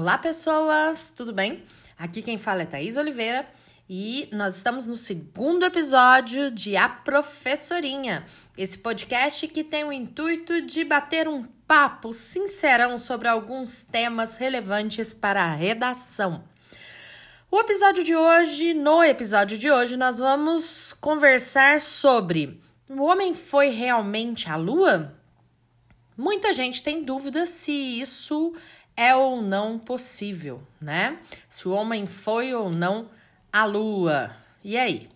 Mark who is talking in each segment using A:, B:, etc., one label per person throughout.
A: Olá, pessoas, tudo bem? Aqui quem fala é Thaís Oliveira e nós estamos no segundo episódio de A Professorinha, esse podcast que tem o intuito de bater um papo sincerão sobre alguns temas relevantes para a redação. O episódio de hoje, no episódio de hoje, nós vamos conversar sobre o homem foi realmente à lua? Muita gente tem dúvida se isso é ou não possível, né? Se o homem foi ou não à lua. E aí?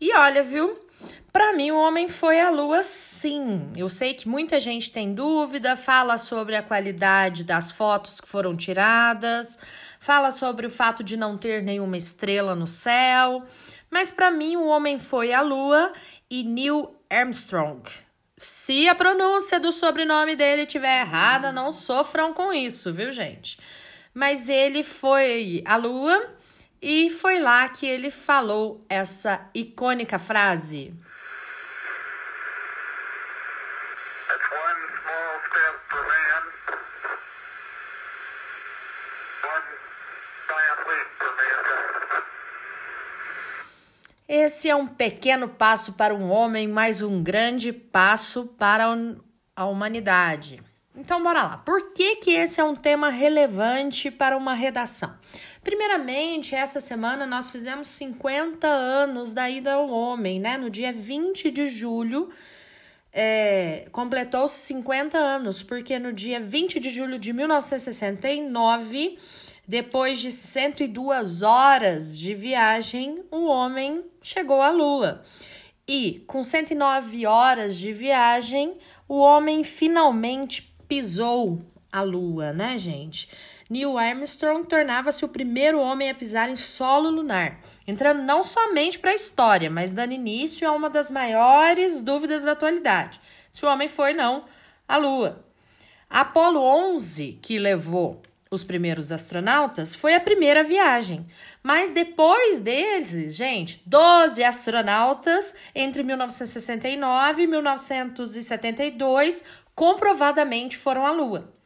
A: E olha, viu? Para mim, o homem foi à lua, sim. Eu sei que muita gente tem dúvida, fala sobre a qualidade das fotos que foram tiradas, fala sobre o fato de não ter nenhuma estrela no céu. Mas para mim, o homem foi à lua e Neil Armstrong. Se a pronúncia do sobrenome dele estiver errada, não sofram com isso, viu, gente? Mas ele foi à lua e foi lá que ele falou essa icônica frase. Esse é um pequeno passo para um homem, mas um grande passo para a humanidade. Então, bora lá. Por que, que esse é um tema relevante para uma redação? Primeiramente, essa semana nós fizemos 50 anos da ida ao homem, né? No dia 20 de julho, é, completou-se 50 anos, porque no dia 20 de julho de 1969, depois de 102 horas de viagem, o homem chegou à Lua. E com 109 horas de viagem, o homem finalmente pisou a Lua, né, gente? Neil Armstrong tornava-se o primeiro homem a pisar em solo lunar, entrando não somente para a história, mas dando início a uma das maiores dúvidas da atualidade: se o homem foi não à Lua. A Apollo 11, que levou os primeiros astronautas, foi a primeira viagem. Mas depois deles, gente, 12 astronautas entre 1969 e 1972 comprovadamente foram à Lua.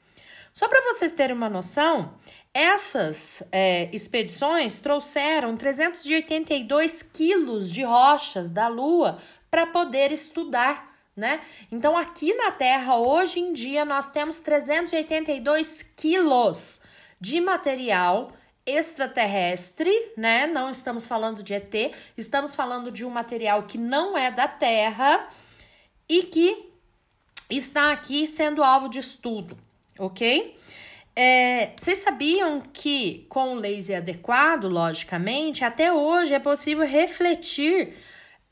A: Só para vocês terem uma noção, essas é, expedições trouxeram 382 quilos de rochas da Lua para poder estudar. Né? Então, aqui na Terra, hoje em dia, nós temos 382 quilos de material extraterrestre, né? Não estamos falando de ET, estamos falando de um material que não é da Terra e que está aqui sendo alvo de estudo ok? É, vocês sabiam que com o laser adequado, logicamente, até hoje é possível refletir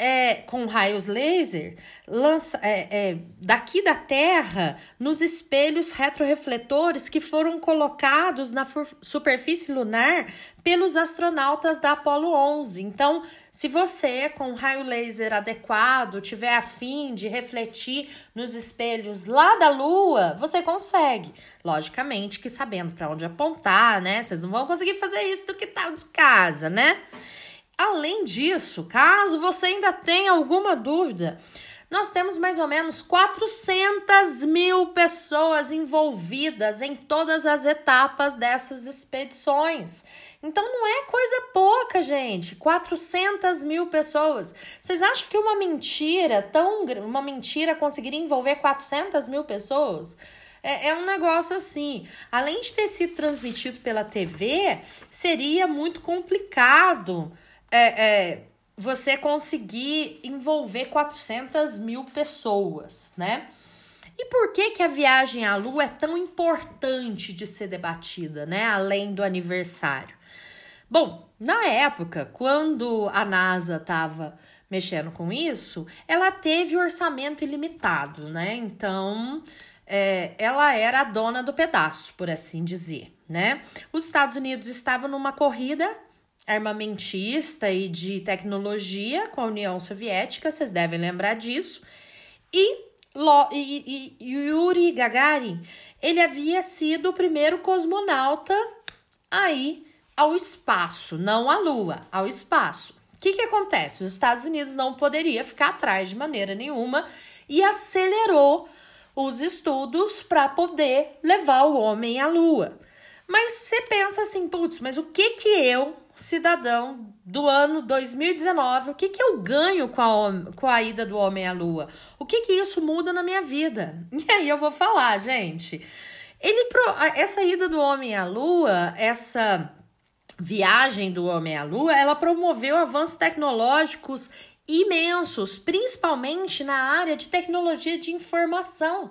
A: é, com raios laser lança, é, é, daqui da Terra nos espelhos retrorefletores que foram colocados na superfície lunar pelos astronautas da Apollo 11. Então, se você com raio laser adequado tiver afim de refletir nos espelhos lá da Lua, você consegue. Logicamente que sabendo para onde apontar, né? Vocês não vão conseguir fazer isso do que tá de casa, né? Além disso, caso você ainda tenha alguma dúvida, nós temos mais ou menos 400 mil pessoas envolvidas em todas as etapas dessas expedições. Então não é coisa pouca, gente. 400 mil pessoas. Vocês acham que uma mentira tão uma mentira conseguiria envolver 400 mil pessoas? É, é, um negócio assim. Além de ter sido transmitido pela TV, seria muito complicado é, é, você conseguir envolver 400 mil pessoas, né? E por que, que a viagem à Lua é tão importante de ser debatida, né? Além do aniversário. Bom, na época, quando a NASA estava mexendo com isso, ela teve orçamento ilimitado, né? Então, é, ela era a dona do pedaço, por assim dizer, né? Os Estados Unidos estavam numa corrida armamentista e de tecnologia com a União Soviética, vocês devem lembrar disso. E, Lo, e, e, Yuri Gagarin, ele havia sido o primeiro cosmonauta aí ao espaço, não à Lua, ao espaço. O que, que acontece? Os Estados Unidos não poderia ficar atrás de maneira nenhuma e acelerou os estudos para poder levar o homem à Lua. Mas você pensa assim, putz, mas o que que eu, cidadão do ano 2019, o que que eu ganho com a, com a ida do homem à Lua? O que que isso muda na minha vida? E aí eu vou falar, gente. Ele, essa ida do homem à Lua, essa viagem do homem à Lua, ela promoveu avanços tecnológicos imensos, principalmente na área de tecnologia de informação.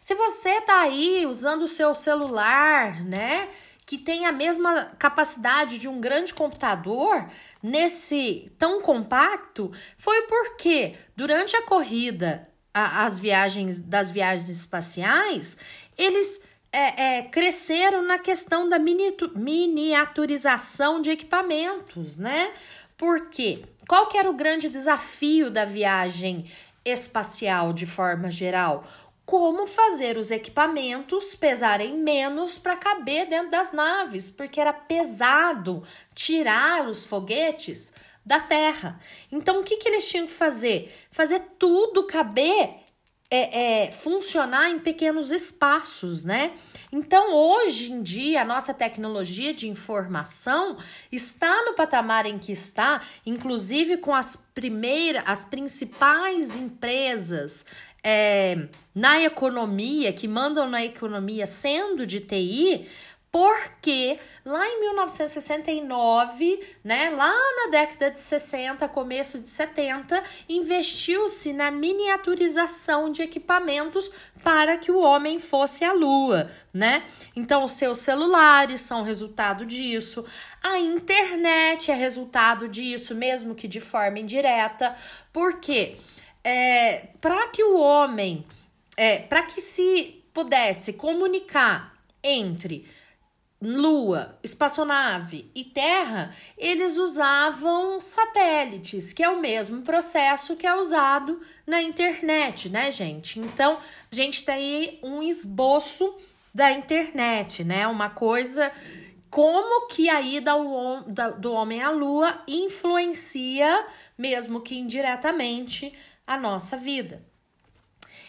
A: Se você tá aí usando o seu celular, né, que tem a mesma capacidade de um grande computador, nesse tão compacto, foi porque durante a corrida, a, as viagens das viagens espaciais, eles é, é, cresceram na questão da miniaturização de equipamentos, né? Porque qual que era o grande desafio da viagem espacial de forma geral? Como fazer os equipamentos pesarem menos para caber dentro das naves, porque era pesado tirar os foguetes da Terra. Então, o que, que eles tinham que fazer? Fazer tudo caber é, é, funcionar em pequenos espaços, né? Então, hoje em dia, a nossa tecnologia de informação está no patamar em que está, inclusive com as primeiras, as principais empresas é, na economia, que mandam na economia sendo de TI, porque lá em 1969, né, lá na década de 60, começo de 70, investiu-se na miniaturização de equipamentos para que o homem fosse à lua, né? Então, os seus celulares são resultado disso, a internet é resultado disso, mesmo que de forma indireta, porque é, para que o homem, é, para que se pudesse comunicar entre Lua, espaçonave e Terra, eles usavam satélites, que é o mesmo processo que é usado na internet, né, gente? Então, a gente tem aí um esboço da internet, né? Uma coisa como que a ida do homem à Lua influencia, mesmo que indiretamente, a nossa vida.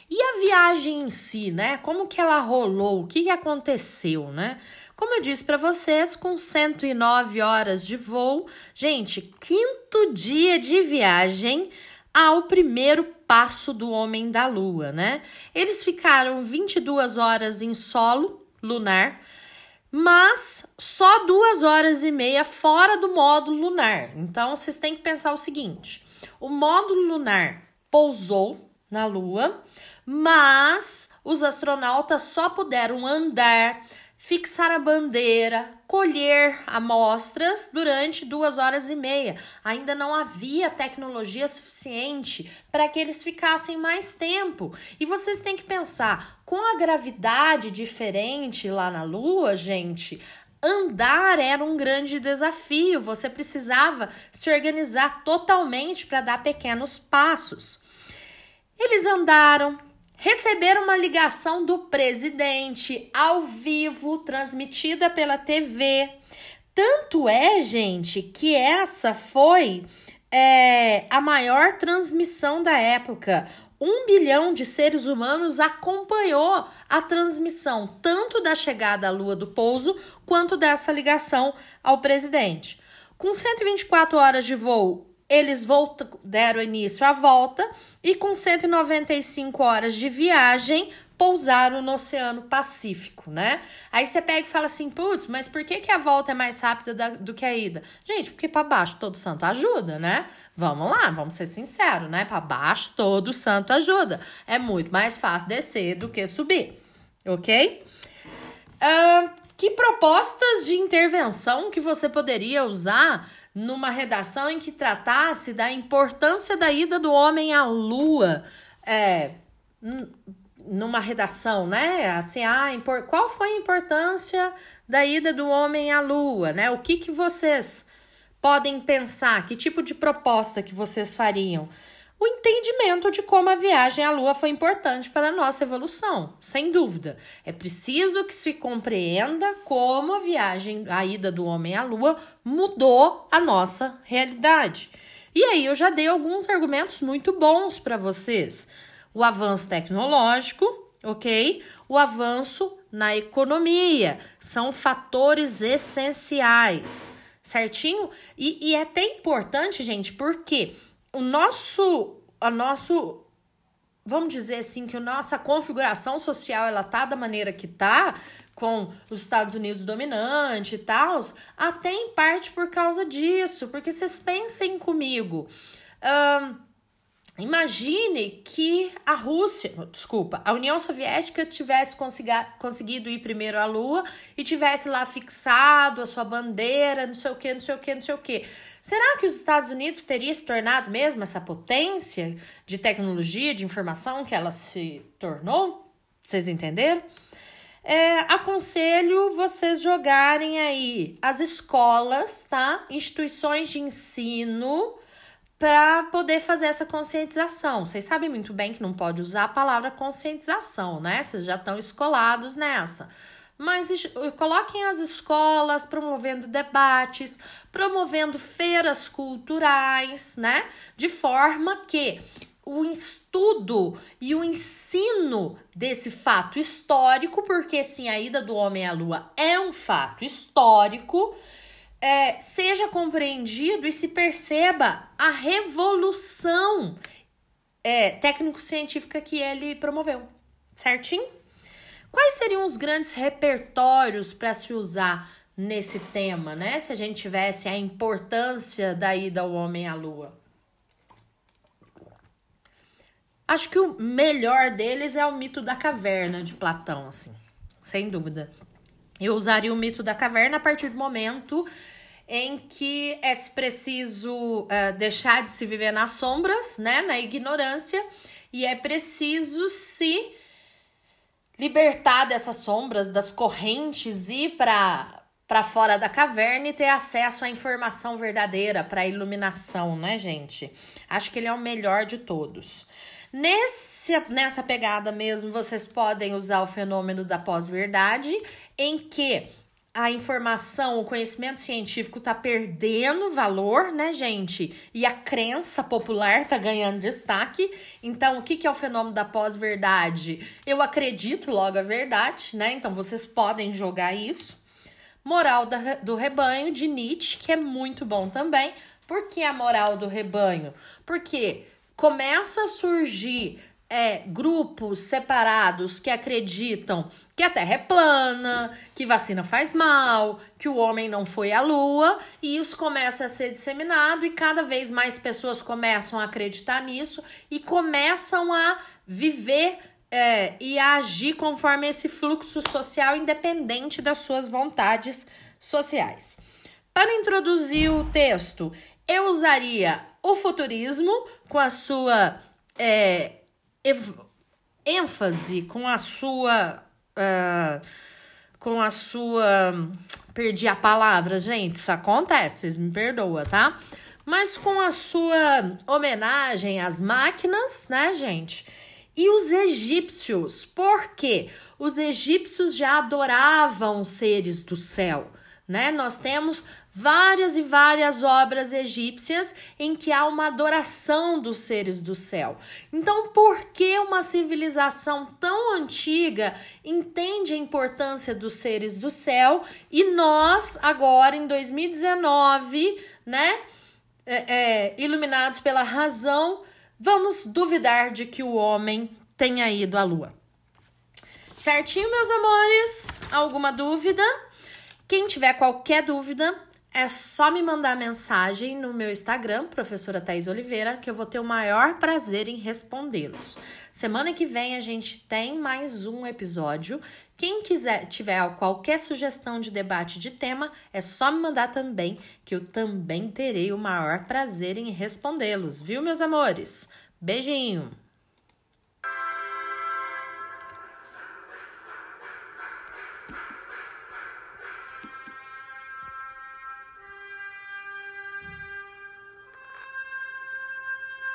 A: E a viagem em si, né? Como que ela rolou? O que, que aconteceu, né? Como eu disse para vocês, com 109 horas de voo, gente, quinto dia de viagem ao primeiro passo do homem da lua, né? Eles ficaram 22 horas em solo lunar, mas só duas horas e meia fora do módulo lunar. Então vocês têm que pensar o seguinte: o módulo lunar pousou na lua, mas os astronautas só puderam andar fixar a bandeira, colher amostras durante duas horas e meia. Ainda não havia tecnologia suficiente para que eles ficassem mais tempo. E vocês têm que pensar, com a gravidade diferente lá na Lua, gente, andar era um grande desafio. Você precisava se organizar totalmente para dar pequenos passos. Eles andaram, receberam uma ligação do presidente ao vivo, transmitida pela TV. Tanto é, gente, que essa foi é, a maior transmissão da época. Um bilhão de seres humanos acompanhou a transmissão tanto da chegada à Lua do pouso quanto dessa ligação ao presidente. Com 124 horas de voo eles voltam, deram início à volta e, com 195 horas de viagem, pousaram no Oceano Pacífico, né? Aí você pega e fala assim, putz, mas por que, que a volta é mais rápida da, do que a ida? Gente, porque para baixo todo santo ajuda, né? Vamos lá, vamos ser sinceros, né? Para baixo todo santo ajuda. É muito mais fácil descer do que subir, ok? Uh, que propostas de intervenção que você poderia usar numa redação em que tratasse da importância da ida do homem à lua. É, numa redação, né? Assim, ah, qual foi a importância da ida do homem à lua, né? O que que vocês podem pensar? Que tipo de proposta que vocês fariam? O entendimento de como a viagem à lua foi importante para a nossa evolução, sem dúvida. É preciso que se compreenda como a viagem, a ida do homem à lua mudou a nossa realidade. E aí eu já dei alguns argumentos muito bons para vocês o avanço tecnológico, ok? O avanço na economia são fatores essenciais, certinho? E, e é até importante, gente, porque o nosso, a nosso, vamos dizer assim, que a nossa configuração social ela tá da maneira que tá, com os Estados Unidos dominante e tal, até em parte por causa disso, porque vocês pensem comigo. Um, Imagine que a Rússia, desculpa, a União Soviética tivesse conseguido ir primeiro à Lua e tivesse lá fixado a sua bandeira, não sei o que, não sei o que, não sei o que. Será que os Estados Unidos teria se tornado mesmo essa potência de tecnologia, de informação que ela se tornou? Vocês entenderam? É, aconselho vocês jogarem aí as escolas, tá? Instituições de ensino para poder fazer essa conscientização. Vocês sabem muito bem que não pode usar a palavra conscientização, né? Vocês já estão escolados nessa. Mas coloquem as escolas promovendo debates, promovendo feiras culturais, né? De forma que o estudo e o ensino desse fato histórico, porque sim, a ida do homem à lua é um fato histórico, é, seja compreendido e se perceba a revolução é, técnico-científica que ele promoveu, certinho? Quais seriam os grandes repertórios para se usar nesse tema, né? Se a gente tivesse a importância da ida ao homem à lua. Acho que o melhor deles é o mito da caverna de Platão, assim, sem dúvida. Eu usaria o mito da caverna a partir do momento em que é preciso uh, deixar de se viver nas sombras, né, na ignorância, e é preciso se libertar dessas sombras, das correntes, ir para para fora da caverna e ter acesso à informação verdadeira, para iluminação, né, gente? Acho que ele é o melhor de todos. Nesse, nessa pegada mesmo, vocês podem usar o fenômeno da pós-verdade, em que a informação, o conhecimento científico está perdendo valor, né, gente? E a crença popular está ganhando destaque. Então, o que, que é o fenômeno da pós-verdade? Eu acredito, logo a verdade, né? Então, vocês podem jogar isso. Moral da, do rebanho, de Nietzsche, que é muito bom também. Por que a moral do rebanho? Porque começa a surgir é, grupos separados que acreditam que a Terra é plana, que vacina faz mal, que o homem não foi à Lua, e isso começa a ser disseminado e cada vez mais pessoas começam a acreditar nisso e começam a viver é, e a agir conforme esse fluxo social independente das suas vontades sociais. Para introduzir o texto, eu usaria o futurismo com a sua é, ênfase, com a sua. Uh, com a sua. Perdi a palavra, gente. Isso acontece, vocês me perdoam, tá? Mas com a sua homenagem às máquinas, né, gente? E os egípcios, por quê? Os egípcios já adoravam seres do céu, né? Nós temos várias e várias obras egípcias em que há uma adoração dos seres do céu. Então, por que uma civilização tão antiga entende a importância dos seres do céu e nós, agora em 2019, né, é, é, iluminados pela razão, vamos duvidar de que o homem tenha ido à lua? Certinho, meus amores? Alguma dúvida? Quem tiver qualquer dúvida, é só me mandar mensagem no meu Instagram, professora Thais Oliveira, que eu vou ter o maior prazer em respondê-los. Semana que vem a gente tem mais um episódio. Quem quiser tiver qualquer sugestão de debate de tema, é só me mandar também, que eu também terei o maior prazer em respondê-los, viu, meus amores? Beijinho!